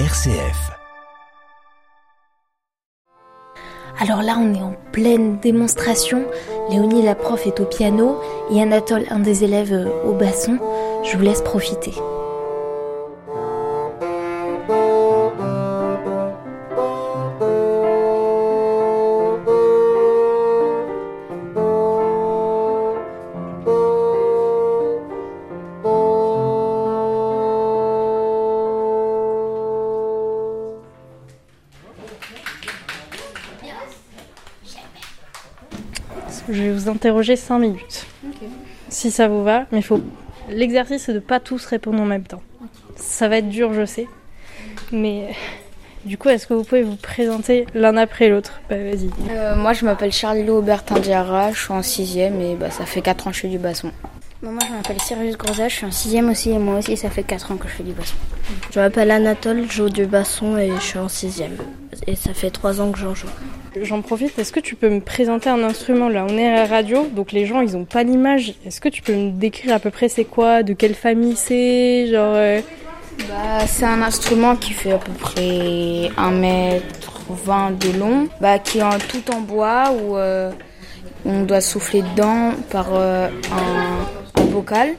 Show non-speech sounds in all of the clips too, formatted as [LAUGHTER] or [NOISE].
RCF. Alors là, on est en pleine démonstration. Léonie, la prof, est au piano et Anatole, un des élèves, euh, au basson. Je vous laisse profiter. Je vais vous interroger 5 minutes. Si ça vous va, mais faut l'exercice c'est de pas tous répondre en même temps. Ça va être dur, je sais. Mais du coup, est-ce que vous pouvez vous présenter l'un après l'autre? Bah vas-y. Euh, moi, je m'appelle Charlilo Aubertin Diarra, je suis en 6ème et bah, ça fait 4 ans que je fais du basson. Bon, moi, je m'appelle Sirius Grosa, je suis en 6ème aussi et moi aussi, ça fait 4 ans que je fais du basson. Je m'appelle Anatole, je joue du basson et je suis en 6ème. Et ça fait 3 ans que j'en joue. J'en profite, est-ce que tu peux me présenter un instrument là? On est à la radio, donc les gens ils ont pas l'image. Est-ce que tu peux me décrire à peu près c'est quoi, de quelle famille c'est, genre euh, Bah, c'est un instrument qui fait à peu près 1m20 de long, bah, qui est en, tout en bois où euh, on doit souffler dedans par euh, un, un bocal.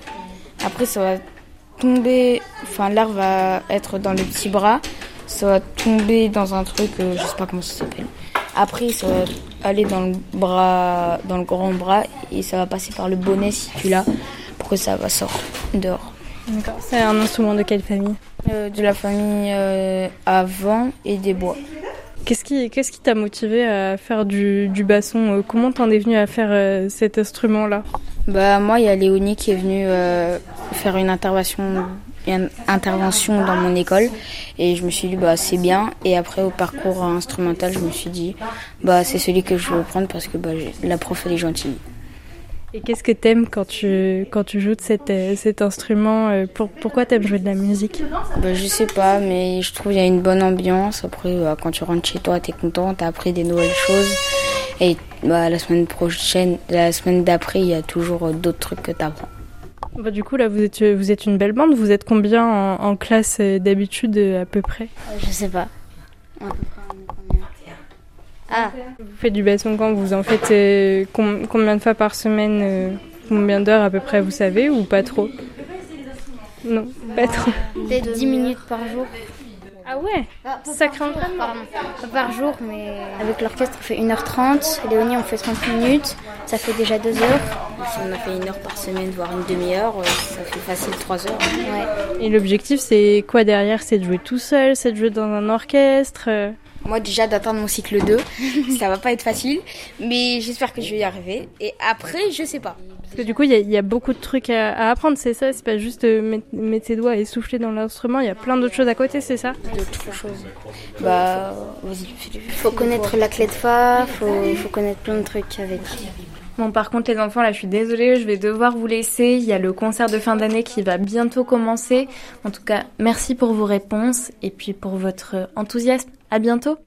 Après, ça va tomber, enfin l'air va être dans le petit bras, ça va tomber dans un truc, euh, je sais pas comment ça s'appelle. Après, ça va aller dans le bras, dans le grand bras et ça va passer par le bonnet si tu l'as pour que ça va sortir dehors. D'accord. C'est un instrument de quelle famille? Euh, de la famille euh, à vent et des bois. Qu'est-ce qui qu'est-ce qui t'a motivé à faire du, basson Euh, Comment t'en es venu à faire euh, cet instrument là Bah moi, il y a Léonie qui est venue euh, faire une intervention, intervention dans mon école et je me suis dit bah c'est bien. Et après au parcours instrumental, je me suis dit bah c'est celui que je veux prendre parce que bah, la prof elle est gentille. Et qu'est-ce que t'aimes quand tu quand tu joues de cet, euh, cet instrument euh, pour, Pourquoi t'aimes jouer de la musique? Bah, je sais pas, mais je trouve qu'il y a une bonne ambiance. Après, bah, quand tu rentres chez toi, t'es content, t'as appris des nouvelles choses. Et bah, la semaine prochaine, la semaine d'après, il y a toujours euh, d'autres trucs que t'apprends. Bah, Du coup là vous êtes vous êtes une belle bande. Vous êtes combien en, en classe d'habitude à peu près? Je sais pas. À peu près, Ah, Vous faites du basson quand Vous en faites euh, com- combien de fois par semaine euh, Combien d'heures à peu près vous savez ou pas trop? Non, pas trop. peut-être 10 minutes par jour. Ah ouais? Sacré entraînement. Pas par jour, mais avec l'orchestre, on fait 1h30. Léonie, on fait 30 minutes. Ça fait déjà 2 heures. Si on a fait une heure par semaine, voire une demi-heure, euh, ça fait facile trois heures. Ouais. Et l'objectif c'est quoi derrière? C'est de jouer tout seul C'est de jouer dans un orchestre euh? Moi, déjà, d'atteindre mon cycle 2, [LAUGHS] ça va pas être facile, mais j'espère que je vais y arriver. Et après, je sais pas. Parce que du coup, il y, a- il y a beaucoup de trucs à, à apprendre, c'est ça? C'est pas juste euh, mettre, mettre ses doigts et souffler dans l'instrument, il y a plein d'autres choses à côté, c'est ça? D'autres choses. Bah, vas-y, fais-le. Faut connaître la clé de fa, faut, faut connaître plein de trucs avec. Bon, par contre, les enfants, là, je suis désolée, je vais devoir vous laisser. Il y a le concert de fin d'année qui va bientôt commencer. En tout cas, merci pour vos réponses et puis pour votre enthousiasme. À bientôt!